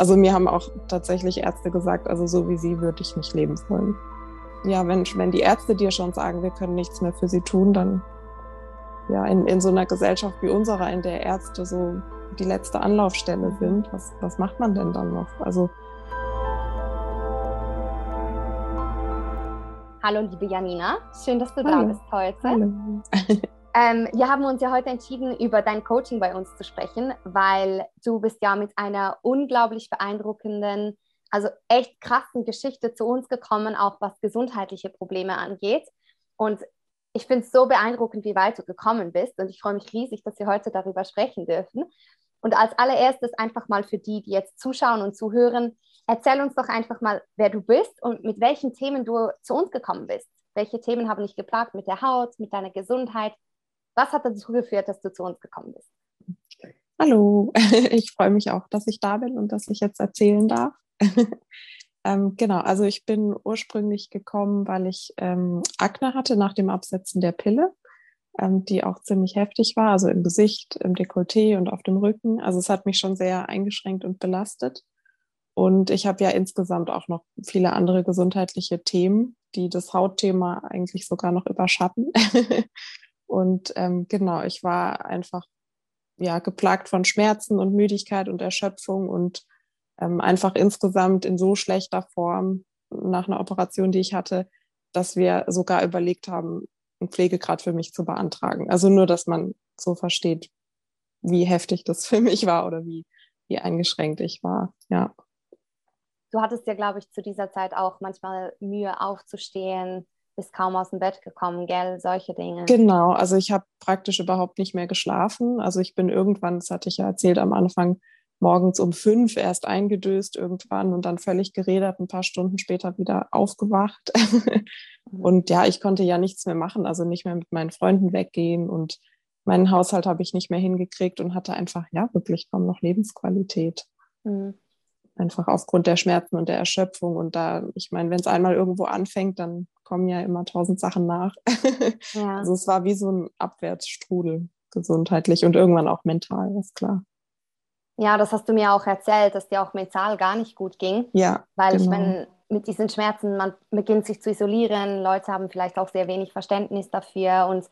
Also mir haben auch tatsächlich Ärzte gesagt, also so wie sie würde ich nicht leben wollen. Ja, wenn, wenn die Ärzte dir schon sagen, wir können nichts mehr für sie tun, dann ja, in, in so einer Gesellschaft wie unserer, in der Ärzte so die letzte Anlaufstelle sind, was, was macht man denn dann noch? Also Hallo liebe Janina, schön, dass du Hallo. da bist heute. Hallo. Ähm, wir haben uns ja heute entschieden, über dein Coaching bei uns zu sprechen, weil du bist ja mit einer unglaublich beeindruckenden, also echt krassen Geschichte zu uns gekommen, auch was gesundheitliche Probleme angeht. Und ich finde es so beeindruckend, wie weit du gekommen bist. Und ich freue mich riesig, dass wir heute darüber sprechen dürfen. Und als allererstes einfach mal für die, die jetzt zuschauen und zuhören, erzähl uns doch einfach mal, wer du bist und mit welchen Themen du zu uns gekommen bist. Welche Themen haben dich geplagt mit der Haut, mit deiner Gesundheit? Was hat dazu geführt, dass du zu uns gekommen bist? Hallo, ich freue mich auch, dass ich da bin und dass ich jetzt erzählen darf. ähm, genau, also ich bin ursprünglich gekommen, weil ich ähm, Akne hatte nach dem Absetzen der Pille, ähm, die auch ziemlich heftig war, also im Gesicht, im Dekolleté und auf dem Rücken. Also es hat mich schon sehr eingeschränkt und belastet. Und ich habe ja insgesamt auch noch viele andere gesundheitliche Themen, die das Hautthema eigentlich sogar noch überschatten. Und ähm, genau, ich war einfach ja geplagt von Schmerzen und Müdigkeit und Erschöpfung und ähm, einfach insgesamt in so schlechter Form nach einer Operation, die ich hatte, dass wir sogar überlegt haben, einen Pflegegrad für mich zu beantragen. Also nur, dass man so versteht, wie heftig das für mich war oder wie, wie eingeschränkt ich war. Ja. Du hattest ja, glaube ich, zu dieser Zeit auch manchmal Mühe aufzustehen, bist kaum aus dem Bett gekommen, gell, solche Dinge. Genau, also ich habe praktisch überhaupt nicht mehr geschlafen. Also ich bin irgendwann, das hatte ich ja erzählt am Anfang, morgens um fünf erst eingedöst irgendwann und dann völlig geredet, ein paar Stunden später wieder aufgewacht. Mhm. und ja, ich konnte ja nichts mehr machen, also nicht mehr mit meinen Freunden weggehen und meinen Haushalt habe ich nicht mehr hingekriegt und hatte einfach ja wirklich kaum noch Lebensqualität. Mhm einfach aufgrund der Schmerzen und der Erschöpfung. Und da, ich meine, wenn es einmal irgendwo anfängt, dann kommen ja immer tausend Sachen nach. Ja. Also es war wie so ein Abwärtsstrudel gesundheitlich und irgendwann auch mental, ist klar. Ja, das hast du mir auch erzählt, dass dir auch mental gar nicht gut ging. Ja. Weil genau. ich meine, mit diesen Schmerzen, man beginnt sich zu isolieren, Leute haben vielleicht auch sehr wenig Verständnis dafür. Und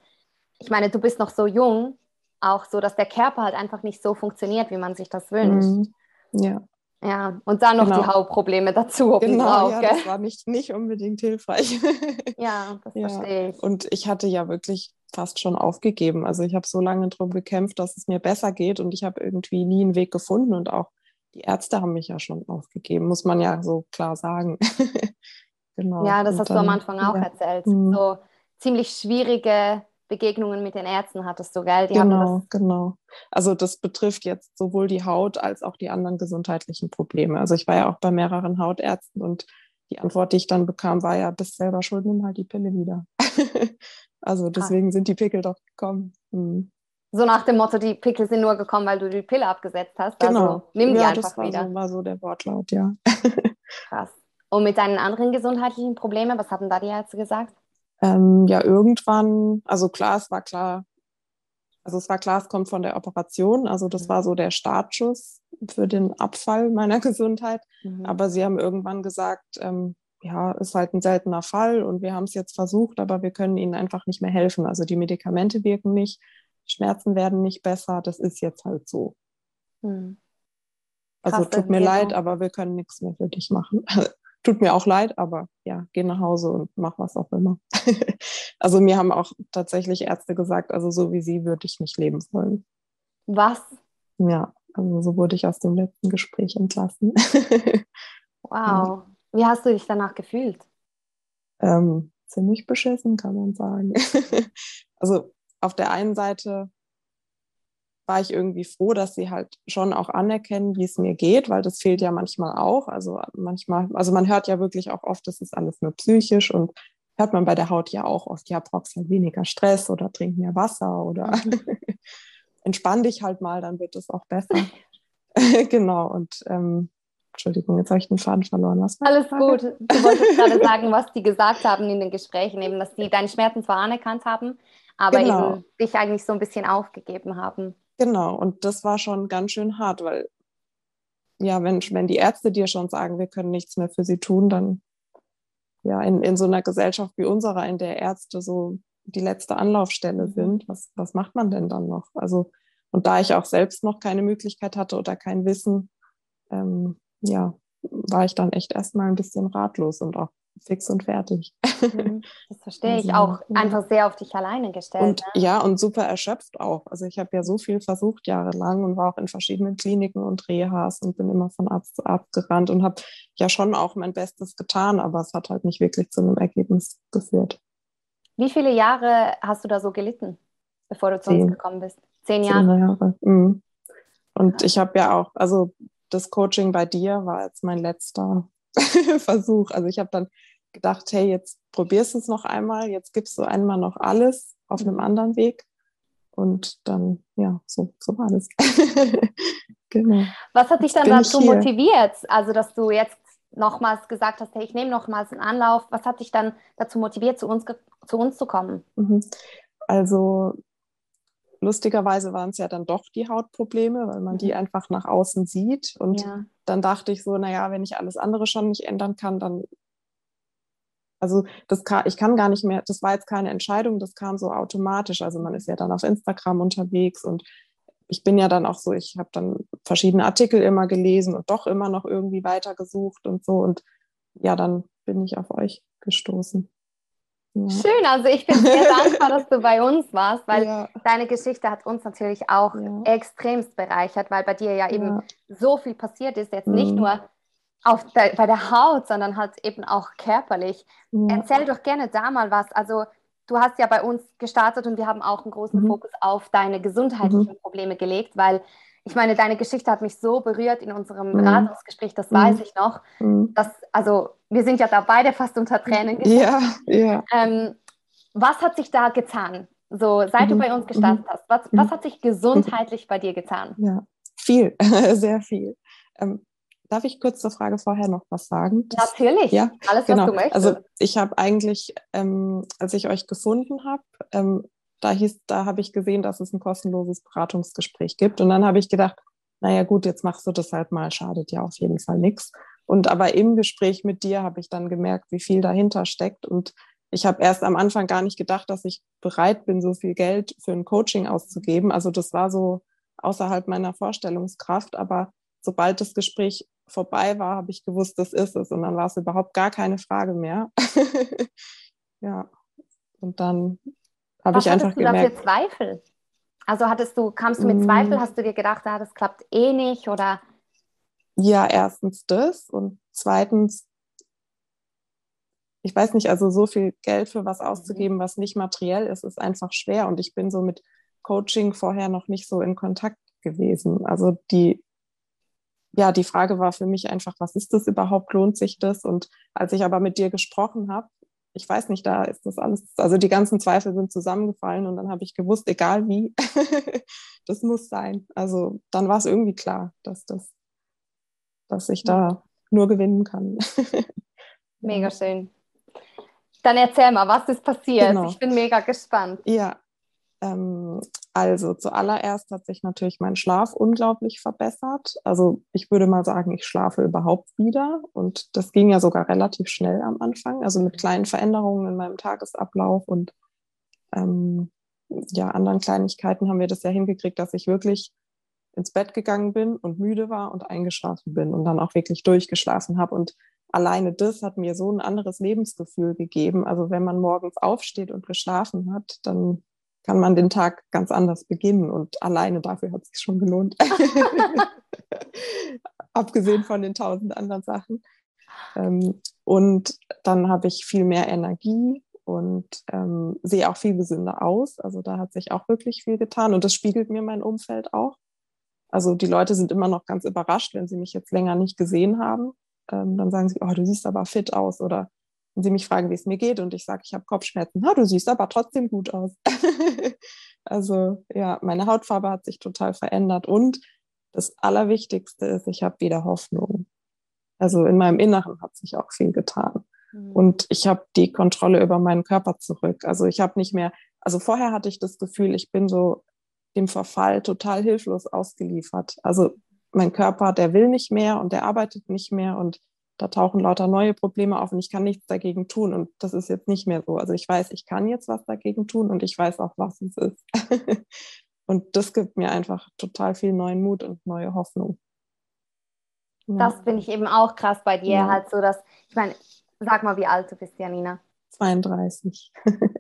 ich meine, du bist noch so jung, auch so, dass der Körper halt einfach nicht so funktioniert, wie man sich das wünscht. Mhm. Ja. Ja, und dann noch genau. die Hautprobleme dazu. Genau, ja, das war nicht, nicht unbedingt hilfreich. ja, das ja. verstehe ich. Und ich hatte ja wirklich fast schon aufgegeben. Also ich habe so lange darum gekämpft, dass es mir besser geht und ich habe irgendwie nie einen Weg gefunden und auch die Ärzte haben mich ja schon aufgegeben, muss man ja so klar sagen. genau. Ja, das und hast dann, du am Anfang auch ja. erzählt. Mhm. So ziemlich schwierige Begegnungen mit den Ärzten hattest du, gell? Die genau, genau. Also das betrifft jetzt sowohl die Haut als auch die anderen gesundheitlichen Probleme. Also ich war ja auch bei mehreren Hautärzten und die Antwort, die ich dann bekam, war ja, bist selber schuld, nimm halt die Pille wieder. also deswegen ah. sind die Pickel doch gekommen. Hm. So nach dem Motto, die Pickel sind nur gekommen, weil du die Pille abgesetzt hast. Also genau. Also, nimm die ja, einfach das war wieder. So, war so der Wortlaut, ja. Krass. Und mit deinen anderen gesundheitlichen Problemen, was haben da die Ärzte gesagt? Ähm, ja irgendwann, also klar, es war klar, also es war klar, es kommt von der Operation, also das mhm. war so der Startschuss für den Abfall meiner Gesundheit. Mhm. Aber sie haben irgendwann gesagt, ähm, ja, ist halt ein seltener Fall und wir haben es jetzt versucht, aber wir können ihnen einfach nicht mehr helfen. Also die Medikamente wirken nicht, Schmerzen werden nicht besser, das ist jetzt halt so. Mhm. Also tut mir leid, aber wir können nichts mehr für dich machen. tut mir auch leid, aber ja, geh nach Hause und mach was auch immer. also mir haben auch tatsächlich Ärzte gesagt, also so wie sie würde ich nicht leben wollen. Was? Ja, also so wurde ich aus dem letzten Gespräch entlassen. wow. Wie hast du dich danach gefühlt? Ähm, ziemlich beschissen, kann man sagen. also auf der einen Seite war ich irgendwie froh, dass sie halt schon auch anerkennen, wie es mir geht, weil das fehlt ja manchmal auch. Also manchmal, also man hört ja wirklich auch oft, das ist alles nur psychisch und hört man bei der Haut ja auch oft, ja, brauchst halt weniger Stress oder trink mehr Wasser oder entspann dich halt mal, dann wird es auch besser. genau, und ähm, Entschuldigung, jetzt habe ich den Faden verloren. Was Alles gut. Du wolltest gerade sagen, was die gesagt haben in den Gesprächen, eben, dass die deine Schmerzen zwar anerkannt haben, aber genau. eben dich eigentlich so ein bisschen aufgegeben haben. Genau, und das war schon ganz schön hart, weil ja, wenn, wenn die Ärzte dir schon sagen, wir können nichts mehr für sie tun, dann ja, in, in so einer Gesellschaft wie unserer, in der Ärzte so die letzte Anlaufstelle mhm. sind, was, was macht man denn dann noch? Also, und da ich auch selbst noch keine Möglichkeit hatte oder kein Wissen, ähm, ja, war ich dann echt erstmal ein bisschen ratlos und auch fix und fertig. Mhm. Das verstehe also, ich auch einfach sehr auf dich alleine gestellt. Und ne? ja, und super erschöpft auch. Also ich habe ja so viel versucht jahrelang und war auch in verschiedenen Kliniken und Rehas und bin immer von Arzt zu Arzt gerannt und habe ja schon auch mein Bestes getan, aber es hat halt nicht wirklich zu einem Ergebnis geführt. Wie viele Jahre hast du da so gelitten, bevor du zu Zehn. uns gekommen bist? Zehn Jahre. Zehn Jahre. Mhm. Und ich habe ja auch, also das Coaching bei dir war jetzt mein letzter Versuch. Also ich habe dann gedacht, hey, jetzt probierst du es noch einmal, jetzt gibst du einmal noch alles auf einem anderen Weg. Und dann, ja, so, so war das. genau. Was hat dich dann dazu motiviert? Also, dass du jetzt nochmals gesagt hast, hey, ich nehme nochmals einen Anlauf. Was hat dich dann dazu motiviert, zu uns, zu uns zu kommen? Mhm. Also, lustigerweise waren es ja dann doch die Hautprobleme, weil man die mhm. einfach nach außen sieht. Und ja. dann dachte ich so, naja, wenn ich alles andere schon nicht ändern kann, dann also das kann, ich kann gar nicht mehr, das war jetzt keine Entscheidung, das kam so automatisch. Also man ist ja dann auf Instagram unterwegs und ich bin ja dann auch so, ich habe dann verschiedene Artikel immer gelesen und doch immer noch irgendwie weitergesucht und so. Und ja, dann bin ich auf euch gestoßen. Ja. Schön, also ich bin sehr dankbar, dass du bei uns warst, weil ja. deine Geschichte hat uns natürlich auch ja. extremst bereichert, weil bei dir ja eben so viel passiert ist, jetzt mhm. nicht nur auf der, bei der Haut, sondern halt eben auch körperlich. Ja. Erzähl doch gerne da mal was. Also du hast ja bei uns gestartet und wir haben auch einen großen mhm. Fokus auf deine gesundheitlichen mhm. Probleme gelegt, weil ich meine, deine Geschichte hat mich so berührt in unserem mhm. Beratungsgespräch, das weiß mhm. ich noch. Mhm. Dass, also wir sind ja da beide fast unter Tränen Ja, ja. Ähm, was hat sich da getan? So, seit du mhm. bei uns gestartet hast, was, was hat sich gesundheitlich bei dir getan? Ja, viel, sehr viel. Ähm, Darf ich kurz zur Frage vorher noch was sagen? Natürlich, ja, alles, genau. was du möchtest. Also ich habe eigentlich, ähm, als ich euch gefunden habe, ähm, da hieß, da habe ich gesehen, dass es ein kostenloses Beratungsgespräch gibt. Und dann habe ich gedacht, naja gut, jetzt machst du das halt mal, schadet ja auf jeden Fall nichts. Und aber im Gespräch mit dir habe ich dann gemerkt, wie viel dahinter steckt. Und ich habe erst am Anfang gar nicht gedacht, dass ich bereit bin, so viel Geld für ein Coaching auszugeben. Also das war so außerhalb meiner Vorstellungskraft. Aber sobald das Gespräch vorbei war, habe ich gewusst, das ist es. Und dann war es überhaupt gar keine Frage mehr. ja. Und dann habe ich einfach gemerkt. Was hattest du da für Zweifel? Also hattest du, kamst du mit Zweifel, mm. hast du dir gedacht, ah, das klappt eh nicht oder? Ja, erstens das und zweitens, ich weiß nicht, also so viel Geld für was auszugeben, mhm. was nicht materiell ist, ist einfach schwer und ich bin so mit Coaching vorher noch nicht so in Kontakt gewesen. Also die ja, die Frage war für mich einfach, was ist das überhaupt? Lohnt sich das? Und als ich aber mit dir gesprochen habe, ich weiß nicht, da ist das alles, also die ganzen Zweifel sind zusammengefallen und dann habe ich gewusst, egal wie, das muss sein. Also dann war es irgendwie klar, dass das, dass ich da nur gewinnen kann. mega schön. Dann erzähl mal, was ist passiert? Genau. Ich bin mega gespannt. Ja, ähm, also zuallererst hat sich natürlich mein Schlaf unglaublich verbessert. Also ich würde mal sagen, ich schlafe überhaupt wieder und das ging ja sogar relativ schnell am Anfang. Also mit kleinen Veränderungen in meinem Tagesablauf und ähm, ja anderen Kleinigkeiten haben wir das ja hingekriegt, dass ich wirklich ins Bett gegangen bin und müde war und eingeschlafen bin und dann auch wirklich durchgeschlafen habe und alleine das hat mir so ein anderes Lebensgefühl gegeben. Also wenn man morgens aufsteht und geschlafen hat, dann kann man den Tag ganz anders beginnen und alleine dafür hat es sich schon gelohnt. Abgesehen von den tausend anderen Sachen. Ähm, und dann habe ich viel mehr Energie und ähm, sehe auch viel gesünder aus. Also da hat sich auch wirklich viel getan und das spiegelt mir mein Umfeld auch. Also die Leute sind immer noch ganz überrascht, wenn sie mich jetzt länger nicht gesehen haben. Ähm, dann sagen sie, oh, du siehst aber fit aus oder und sie mich fragen, wie es mir geht und ich sage, ich habe Kopfschmerzen. Na, du siehst aber trotzdem gut aus. also ja, meine Hautfarbe hat sich total verändert und das Allerwichtigste ist, ich habe wieder Hoffnung. Also in meinem Inneren hat sich auch viel getan. Mhm. Und ich habe die Kontrolle über meinen Körper zurück. Also ich habe nicht mehr, also vorher hatte ich das Gefühl, ich bin so dem Verfall total hilflos ausgeliefert. Also mein Körper, der will nicht mehr und der arbeitet nicht mehr und da tauchen lauter neue Probleme auf und ich kann nichts dagegen tun. Und das ist jetzt nicht mehr so. Also ich weiß, ich kann jetzt was dagegen tun und ich weiß auch, was es ist. und das gibt mir einfach total viel neuen Mut und neue Hoffnung. Ja. Das finde ich eben auch krass bei dir, ja. halt so, dass, ich meine, sag mal, wie alt du bist, Janina. 32.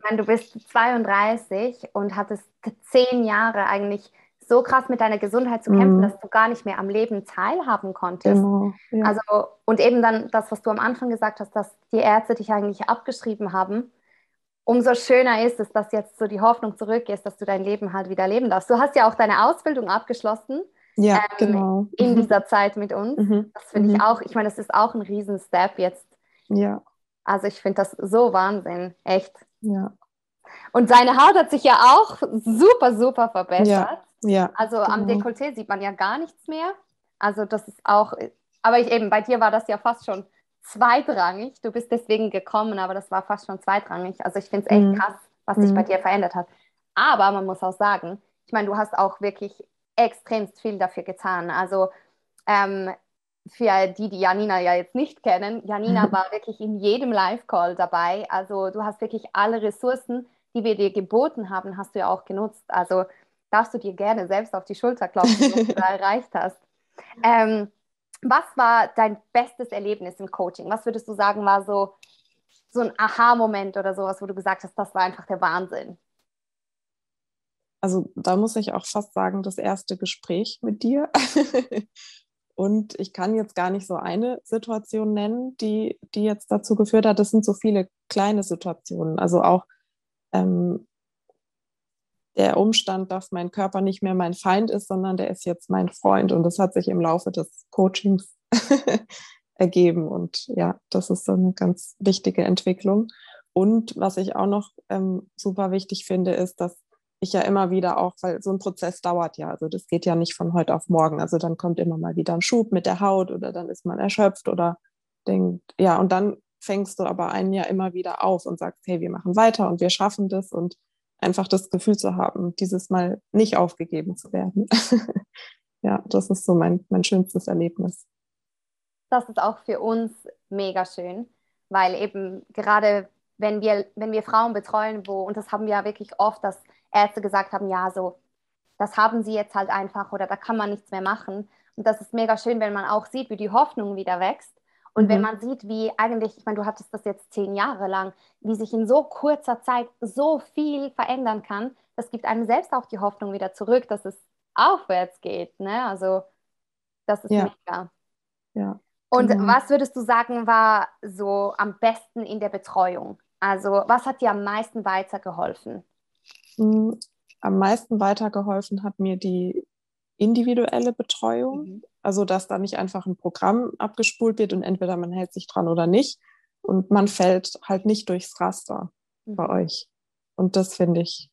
Meine, du bist 32 und hattest zehn Jahre eigentlich so krass mit deiner Gesundheit zu kämpfen, mhm. dass du gar nicht mehr am Leben teilhaben konntest. Genau, ja. Also, und eben dann das, was du am Anfang gesagt hast, dass die Ärzte dich eigentlich abgeschrieben haben. Umso schöner ist es, dass jetzt so die Hoffnung zurück ist, dass du dein Leben halt wieder leben darfst. Du hast ja auch deine Ausbildung abgeschlossen. Ja, ähm, genau. In mhm. dieser Zeit mit uns. Mhm. Das finde ich mhm. auch, ich meine, das ist auch ein Riesen-Step jetzt. Ja. Also ich finde das so Wahnsinn, echt. Ja. Und seine Haut hat sich ja auch super, super verbessert. Ja. Ja, also genau. am Dekolleté sieht man ja gar nichts mehr. Also das ist auch, aber ich eben, bei dir war das ja fast schon zweitrangig. Du bist deswegen gekommen, aber das war fast schon zweitrangig. Also ich finde es echt mhm. krass, was sich bei mhm. dir verändert hat. Aber man muss auch sagen, ich meine, du hast auch wirklich extremst viel dafür getan. Also ähm, für die, die Janina ja jetzt nicht kennen, Janina war wirklich in jedem Live-Call dabei. Also du hast wirklich alle Ressourcen, die wir dir geboten haben, hast du ja auch genutzt. Also darfst du dir gerne selbst auf die Schulter klopfen, was du da erreicht hast. Ähm, was war dein bestes Erlebnis im Coaching? Was würdest du sagen, war so, so ein Aha-Moment oder sowas, wo du gesagt hast, das war einfach der Wahnsinn? Also da muss ich auch fast sagen, das erste Gespräch mit dir. Und ich kann jetzt gar nicht so eine Situation nennen, die, die jetzt dazu geführt hat. Das sind so viele kleine Situationen. Also auch ähm, der Umstand, dass mein Körper nicht mehr mein Feind ist, sondern der ist jetzt mein Freund. Und das hat sich im Laufe des Coachings ergeben. Und ja, das ist so eine ganz wichtige Entwicklung. Und was ich auch noch ähm, super wichtig finde, ist, dass ich ja immer wieder auch, weil so ein Prozess dauert ja, also das geht ja nicht von heute auf morgen. Also dann kommt immer mal wieder ein Schub mit der Haut oder dann ist man erschöpft oder denkt, ja, und dann fängst du aber ein Jahr immer wieder auf und sagst, hey, wir machen weiter und wir schaffen das und einfach das Gefühl zu haben, dieses Mal nicht aufgegeben zu werden. ja, das ist so mein, mein schönstes Erlebnis. Das ist auch für uns mega schön, weil eben gerade wenn wir, wenn wir Frauen betreuen, wo, und das haben wir ja wirklich oft, dass Ärzte gesagt haben, ja, so, das haben sie jetzt halt einfach oder da kann man nichts mehr machen. Und das ist mega schön, wenn man auch sieht, wie die Hoffnung wieder wächst und mhm. wenn man sieht, wie eigentlich, ich meine, du hattest das jetzt zehn Jahre lang, wie sich in so kurzer Zeit so viel verändern kann, das gibt einem selbst auch die Hoffnung wieder zurück, dass es aufwärts geht. Ne? Also das ist ja. mega. Ja. Und genau. was würdest du sagen, war so am besten in der Betreuung? Also was hat dir am meisten weitergeholfen? Hm, am meisten weitergeholfen hat mir die individuelle Betreuung. Mhm. Also, dass da nicht einfach ein Programm abgespult wird und entweder man hält sich dran oder nicht. Und man fällt halt nicht durchs Raster mhm. bei euch. Und das finde ich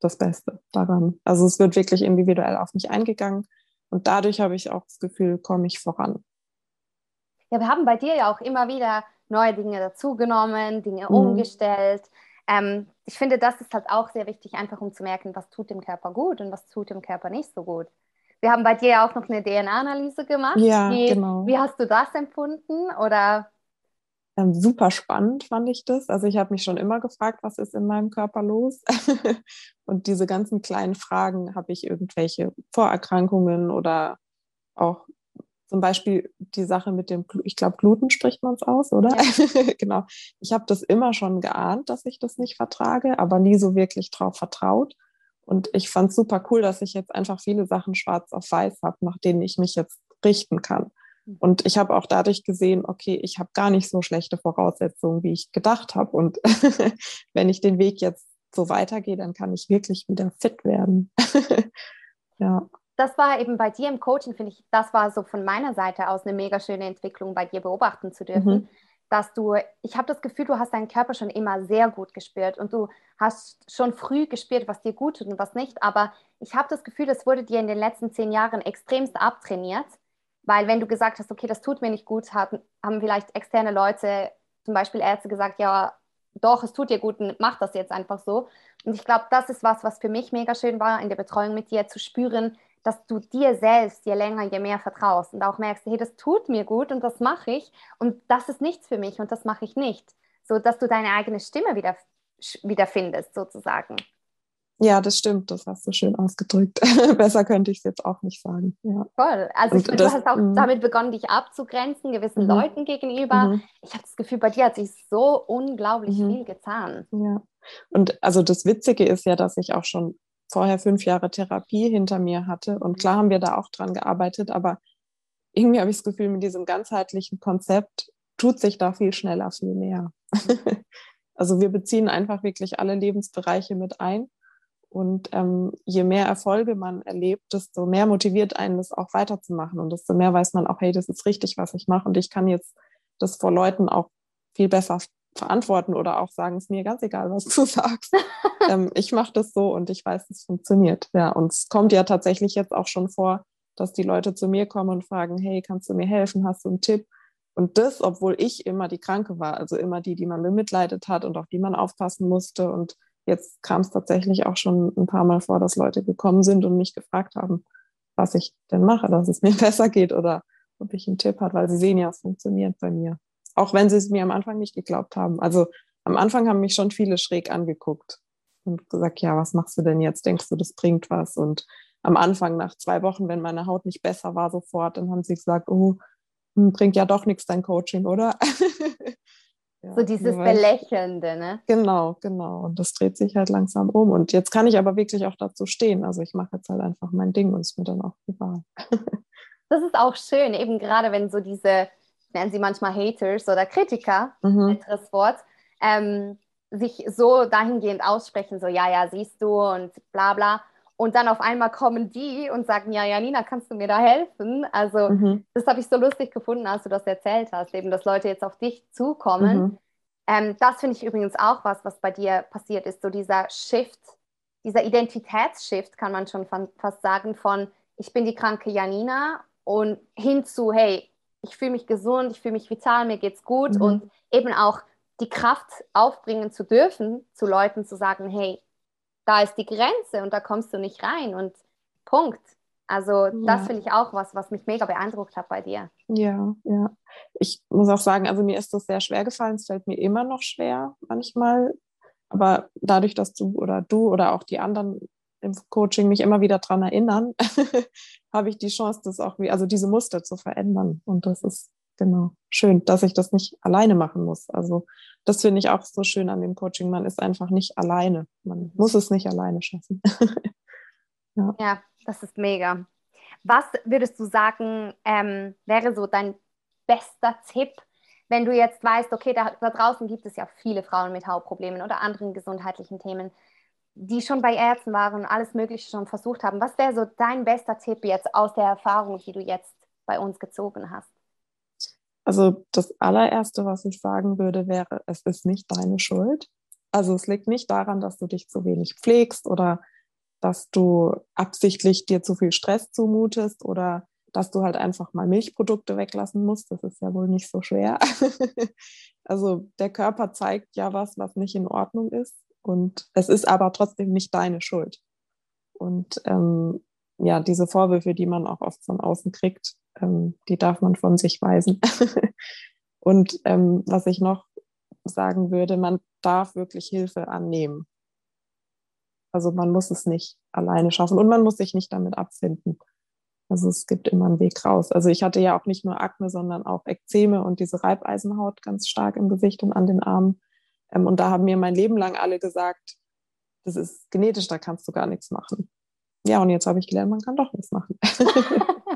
das Beste daran. Also, es wird wirklich individuell auf mich eingegangen. Und dadurch habe ich auch das Gefühl, komme ich voran. Ja, wir haben bei dir ja auch immer wieder neue Dinge dazugenommen, Dinge mhm. umgestellt. Ähm, ich finde, das ist halt auch sehr wichtig, einfach um zu merken, was tut dem Körper gut und was tut dem Körper nicht so gut. Wir haben bei dir ja auch noch eine DNA-Analyse gemacht. Ja, wie, genau. Wie hast du das empfunden? Oder? Ähm, super spannend fand ich das. Also ich habe mich schon immer gefragt, was ist in meinem Körper los? und diese ganzen kleinen Fragen, habe ich irgendwelche Vorerkrankungen oder auch zum Beispiel die Sache mit dem, ich glaube, Gluten spricht man es aus, oder? Ja. genau. Ich habe das immer schon geahnt, dass ich das nicht vertrage, aber nie so wirklich drauf vertraut. Und ich fand es super cool, dass ich jetzt einfach viele Sachen schwarz auf weiß habe, nach denen ich mich jetzt richten kann. Mhm. Und ich habe auch dadurch gesehen, okay, ich habe gar nicht so schlechte Voraussetzungen, wie ich gedacht habe. Und wenn ich den Weg jetzt so weitergehe, dann kann ich wirklich wieder fit werden. ja. Das war eben bei dir im Coaching, finde ich, das war so von meiner Seite aus eine mega schöne Entwicklung, bei dir beobachten zu dürfen. Mhm dass du, ich habe das Gefühl, du hast deinen Körper schon immer sehr gut gespürt und du hast schon früh gespürt, was dir gut tut und was nicht. Aber ich habe das Gefühl, das wurde dir in den letzten zehn Jahren extremst abtrainiert, weil wenn du gesagt hast, okay, das tut mir nicht gut, haben, haben vielleicht externe Leute, zum Beispiel Ärzte gesagt, ja, doch, es tut dir gut, mach das jetzt einfach so. Und ich glaube, das ist was, was für mich mega schön war, in der Betreuung mit dir zu spüren, dass du dir selbst je länger, je mehr vertraust und auch merkst, hey, das tut mir gut und das mache ich und das ist nichts für mich und das mache ich nicht. So dass du deine eigene Stimme wieder, wieder findest, sozusagen. Ja, das stimmt, das hast du schön ausgedrückt. Besser könnte ich es jetzt auch nicht sagen. Ja. Voll. Also ich, das, du hast auch mh. damit begonnen, dich abzugrenzen, gewissen mhm. Leuten gegenüber. Mhm. Ich habe das Gefühl, bei dir hat sich so unglaublich mhm. viel getan. Ja. Und also das Witzige ist ja, dass ich auch schon vorher fünf Jahre Therapie hinter mir hatte. Und klar haben wir da auch dran gearbeitet, aber irgendwie habe ich das Gefühl, mit diesem ganzheitlichen Konzept tut sich da viel schneller, viel mehr. also wir beziehen einfach wirklich alle Lebensbereiche mit ein. Und ähm, je mehr Erfolge man erlebt, desto mehr motiviert einen, das auch weiterzumachen. Und desto mehr weiß man auch, hey, das ist richtig, was ich mache. Und ich kann jetzt das vor Leuten auch viel besser verantworten oder auch sagen, es mir ganz egal, was du sagst. ähm, ich mache das so und ich weiß, es funktioniert. Ja, und es kommt ja tatsächlich jetzt auch schon vor, dass die Leute zu mir kommen und fragen, hey, kannst du mir helfen? Hast du einen Tipp? Und das, obwohl ich immer die Kranke war, also immer die, die man bemitleidet hat und auf die man aufpassen musste. Und jetzt kam es tatsächlich auch schon ein paar Mal vor, dass Leute gekommen sind und mich gefragt haben, was ich denn mache, dass es mir besser geht oder ob ich einen Tipp habe, weil sie sehen ja, es funktioniert bei mir. Auch wenn sie es mir am Anfang nicht geglaubt haben. Also am Anfang haben mich schon viele schräg angeguckt und gesagt, ja, was machst du denn jetzt? Denkst du, das bringt was? Und am Anfang, nach zwei Wochen, wenn meine Haut nicht besser war, sofort, dann haben sie gesagt, oh, hm, bringt ja doch nichts dein Coaching, oder? ja, so dieses Belächelnde, ne? Genau, genau. Und das dreht sich halt langsam um. Und jetzt kann ich aber wirklich auch dazu stehen. Also ich mache jetzt halt einfach mein Ding und es ist mir dann auch egal. das ist auch schön, eben gerade wenn so diese nennen sie manchmal Haters oder Kritiker, mhm. anderes Wort, ähm, sich so dahingehend aussprechen, so ja, ja, siehst du und bla bla. Und dann auf einmal kommen die und sagen, ja, Janina, kannst du mir da helfen? Also mhm. das habe ich so lustig gefunden, als du das erzählt hast, eben, dass Leute jetzt auf dich zukommen. Mhm. Ähm, das finde ich übrigens auch was, was bei dir passiert ist, so dieser Shift, dieser Identitätsshift, kann man schon fast sagen, von ich bin die kranke Janina und hin zu, hey, ich fühle mich gesund, ich fühle mich vital, mir geht's gut mhm. und eben auch die Kraft aufbringen zu dürfen, zu Leuten zu sagen, hey, da ist die Grenze und da kommst du nicht rein und Punkt. Also das ja. finde ich auch was, was mich mega beeindruckt hat bei dir. Ja, ja. Ich muss auch sagen, also mir ist das sehr schwer gefallen. Es fällt mir immer noch schwer manchmal. Aber dadurch, dass du oder du oder auch die anderen im Coaching mich immer wieder daran erinnern, habe ich die Chance, das auch, wie, also diese Muster zu verändern. Und das ist genau schön, dass ich das nicht alleine machen muss. Also das finde ich auch so schön an dem Coaching. Man ist einfach nicht alleine. Man muss es nicht alleine schaffen. ja. ja. das ist mega. Was würdest du sagen, ähm, wäre so dein bester Tipp, wenn du jetzt weißt, okay, da, da draußen gibt es ja viele Frauen mit Hautproblemen oder anderen gesundheitlichen Themen die schon bei Ärzten waren und alles Mögliche schon versucht haben. Was wäre so dein bester Tipp jetzt aus der Erfahrung, die du jetzt bei uns gezogen hast? Also das allererste, was ich sagen würde, wäre, es ist nicht deine Schuld. Also es liegt nicht daran, dass du dich zu wenig pflegst oder dass du absichtlich dir zu viel Stress zumutest oder dass du halt einfach mal Milchprodukte weglassen musst. Das ist ja wohl nicht so schwer. also der Körper zeigt ja was, was nicht in Ordnung ist. Und es ist aber trotzdem nicht deine Schuld. Und ähm, ja, diese Vorwürfe, die man auch oft von außen kriegt, ähm, die darf man von sich weisen. und ähm, was ich noch sagen würde, man darf wirklich Hilfe annehmen. Also man muss es nicht alleine schaffen und man muss sich nicht damit abfinden. Also es gibt immer einen Weg raus. Also ich hatte ja auch nicht nur Akne, sondern auch Ekzeme und diese Reibeisenhaut ganz stark im Gesicht und an den Armen. Ähm, und da haben mir mein Leben lang alle gesagt, das ist genetisch, da kannst du gar nichts machen. Ja, und jetzt habe ich gelernt, man kann doch was machen.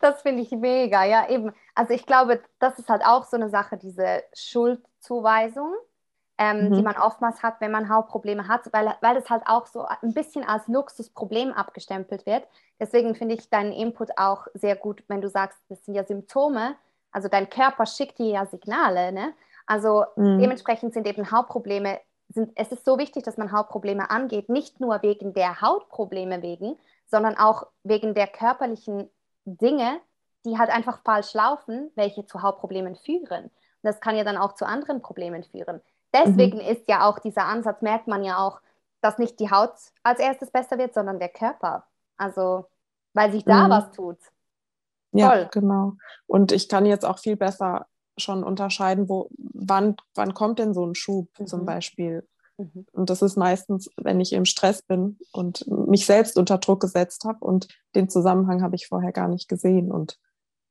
das finde ich mega, ja, eben. Also ich glaube, das ist halt auch so eine Sache, diese Schuldzuweisung, ähm, mhm. die man oftmals hat, wenn man Hautprobleme hat, weil, weil es halt auch so ein bisschen als Luxusproblem abgestempelt wird. Deswegen finde ich deinen Input auch sehr gut, wenn du sagst, das sind ja Symptome. Also dein Körper schickt dir ja Signale, ne? Also mhm. dementsprechend sind eben Hautprobleme, sind, es ist so wichtig, dass man Hautprobleme angeht, nicht nur wegen der Hautprobleme wegen, sondern auch wegen der körperlichen Dinge, die halt einfach falsch laufen, welche zu Hautproblemen führen. Und das kann ja dann auch zu anderen Problemen führen. Deswegen mhm. ist ja auch dieser Ansatz, merkt man ja auch, dass nicht die Haut als erstes besser wird, sondern der Körper. Also, weil sich da mhm. was tut. Ja, genau. Und ich kann jetzt auch viel besser schon unterscheiden, wo, wann, wann kommt denn so ein Schub mhm. zum Beispiel. Mhm. Und das ist meistens, wenn ich im Stress bin und mich selbst unter Druck gesetzt habe und den Zusammenhang habe ich vorher gar nicht gesehen. Und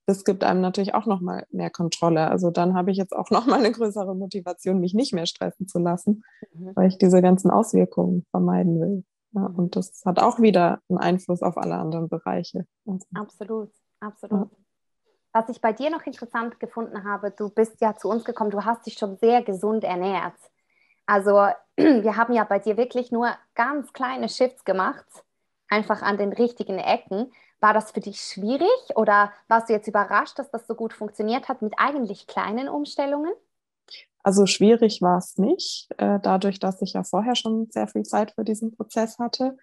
das gibt einem natürlich auch nochmal mehr Kontrolle. Also dann habe ich jetzt auch nochmal eine größere Motivation, mich nicht mehr stressen zu lassen, mhm. weil ich diese ganzen Auswirkungen vermeiden will. Ja, mhm. und das hat auch wieder einen Einfluss auf alle anderen Bereiche. Also, absolut, absolut. Ja. Was ich bei dir noch interessant gefunden habe, du bist ja zu uns gekommen, du hast dich schon sehr gesund ernährt. Also wir haben ja bei dir wirklich nur ganz kleine Shifts gemacht, einfach an den richtigen Ecken. War das für dich schwierig oder warst du jetzt überrascht, dass das so gut funktioniert hat mit eigentlich kleinen Umstellungen? Also schwierig war es nicht, äh, dadurch, dass ich ja vorher schon sehr viel Zeit für diesen Prozess hatte.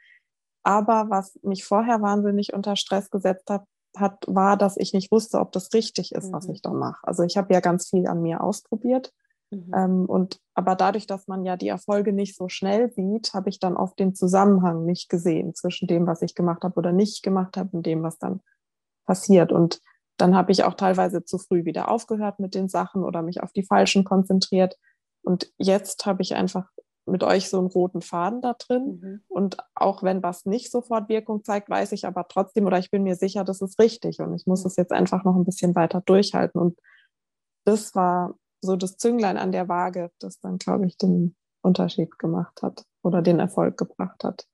Aber was mich vorher wahnsinnig unter Stress gesetzt hat, hat war, dass ich nicht wusste, ob das richtig ist, mhm. was ich da mache. Also ich habe ja ganz viel an mir ausprobiert Mhm. Ähm, und aber dadurch, dass man ja die Erfolge nicht so schnell sieht, habe ich dann oft den Zusammenhang nicht gesehen zwischen dem, was ich gemacht habe oder nicht gemacht habe und dem, was dann passiert. Und dann habe ich auch teilweise zu früh wieder aufgehört mit den Sachen oder mich auf die falschen konzentriert. Und jetzt habe ich einfach mit euch so einen roten Faden da drin. Mhm. Und auch wenn was nicht sofort Wirkung zeigt, weiß ich aber trotzdem oder ich bin mir sicher, das ist richtig. Und ich muss mhm. es jetzt einfach noch ein bisschen weiter durchhalten. Und das war so das Zünglein an der Waage, das dann, glaube ich, den Unterschied gemacht hat oder den Erfolg gebracht hat.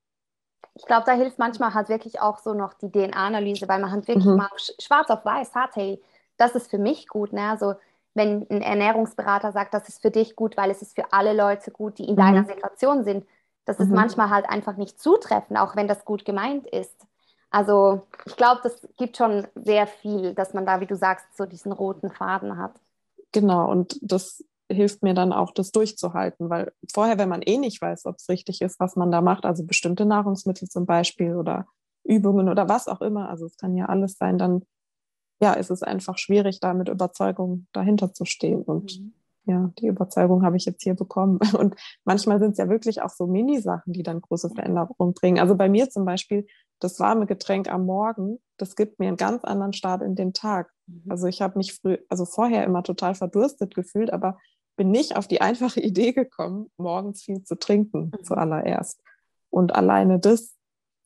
Ich glaube, da hilft manchmal halt wirklich auch so noch die DNA-Analyse, weil man halt wirklich mhm. mal schwarz auf weiß hat, hey, das ist für mich gut. Ne? Also wenn ein Ernährungsberater sagt, das ist für dich gut, weil es ist für alle Leute gut, die in mhm. deiner Situation sind, das ist mhm. manchmal halt einfach nicht zutreffend, auch wenn das gut gemeint ist. Also ich glaube, das gibt schon sehr viel, dass man da, wie du sagst, so diesen roten Faden hat. Genau, und das hilft mir dann auch, das durchzuhalten, weil vorher, wenn man eh nicht weiß, ob es richtig ist, was man da macht, also bestimmte Nahrungsmittel zum Beispiel oder Übungen oder was auch immer, also es kann ja alles sein, dann ja, ist es einfach schwierig, da mit Überzeugung dahinter zu stehen. Und mhm. ja, die Überzeugung habe ich jetzt hier bekommen. Und manchmal sind es ja wirklich auch so Mini-Sachen, die dann große Veränderungen bringen. Also bei mir zum Beispiel, das warme Getränk am Morgen, das gibt mir einen ganz anderen Start in den Tag. Mhm. Also ich habe mich früh, also vorher immer total verdurstet gefühlt, aber bin nicht auf die einfache Idee gekommen, morgens viel zu trinken mhm. zuallererst. Und alleine das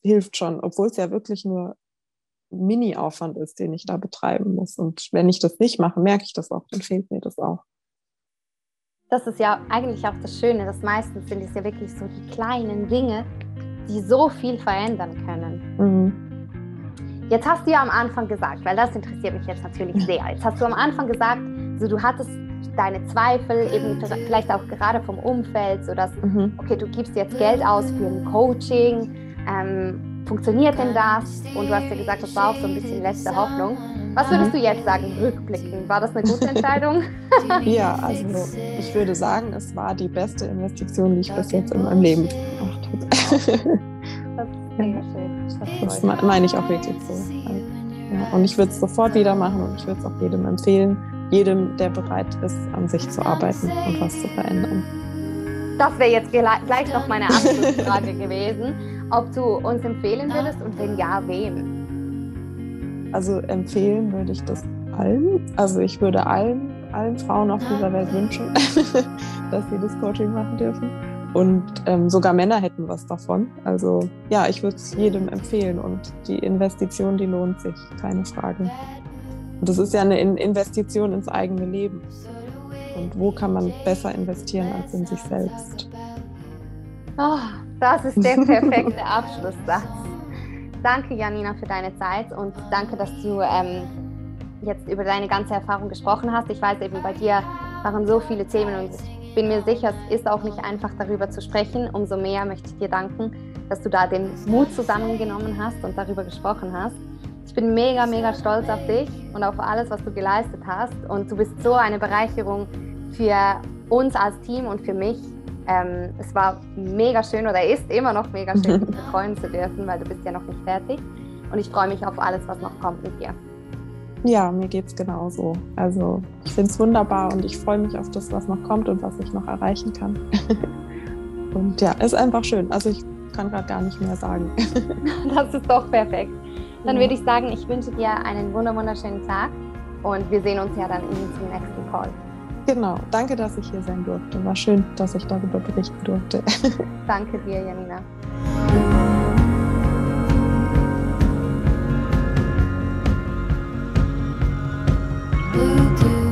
hilft schon, obwohl es ja wirklich nur Mini-Aufwand ist, den ich da betreiben muss. Und wenn ich das nicht mache, merke ich das auch, dann fehlt mir das auch. Das ist ja eigentlich auch das Schöne, dass meistens sind es ja wirklich so die kleinen Dinge, die so viel verändern können. Mhm. Jetzt hast du ja am Anfang gesagt, weil das interessiert mich jetzt natürlich sehr. Jetzt hast du am Anfang gesagt, so du hattest deine Zweifel, eben vielleicht auch gerade vom Umfeld, so dass, mhm. okay, du gibst jetzt Geld aus für ein Coaching, ähm, funktioniert denn das? Und du hast ja gesagt, das war auch so ein bisschen letzte Hoffnung. Was würdest du jetzt sagen, rückblickend? War das eine gute Entscheidung? ja, also ich würde sagen, es war die beste Investition, die ich bis jetzt in meinem Leben gemacht habe. das ist schön. Das, das meine ich auch wirklich so. Ja, und ich würde es sofort wieder machen und ich würde es auch jedem empfehlen, jedem, der bereit ist, an sich zu arbeiten und was zu verändern. Das wäre jetzt gleich noch meine Abschlussfrage gewesen ob du uns empfehlen würdest und wenn ja, wem? Also empfehlen würde ich das allen. Also ich würde allen, allen Frauen auf dieser Welt wünschen, dass sie das Coaching machen dürfen. Und ähm, sogar Männer hätten was davon. Also ja, ich würde es jedem empfehlen und die Investition, die lohnt sich, keine Frage. Und das ist ja eine Investition ins eigene Leben. Und wo kann man besser investieren als in sich selbst? Oh, das ist der perfekte Abschlusssatz. Danke, Janina, für deine Zeit und danke, dass du ähm, jetzt über deine ganze Erfahrung gesprochen hast. Ich weiß eben, bei dir waren so viele Themen und ich bin mir sicher, es ist auch nicht einfach, darüber zu sprechen. Umso mehr möchte ich dir danken, dass du da den Mut zusammengenommen hast und darüber gesprochen hast. Ich bin mega, mega stolz auf dich und auf alles, was du geleistet hast. Und du bist so eine Bereicherung für uns als Team und für mich ähm, es war mega schön oder ist immer noch mega schön, dich betreuen zu dürfen, weil du bist ja noch nicht fertig. Und ich freue mich auf alles, was noch kommt mit dir. Ja, mir geht es genauso. Also ich finde es wunderbar und ich freue mich auf das, was noch kommt und was ich noch erreichen kann. Und ja, ist einfach schön. Also ich kann gerade gar nicht mehr sagen. das ist doch perfekt. Dann ja. würde ich sagen, ich wünsche dir einen wunderschönen Tag und wir sehen uns ja dann in zum nächsten Call. Genau, danke, dass ich hier sein durfte. War schön, dass ich darüber berichten durfte. danke dir, Janina. Ooh.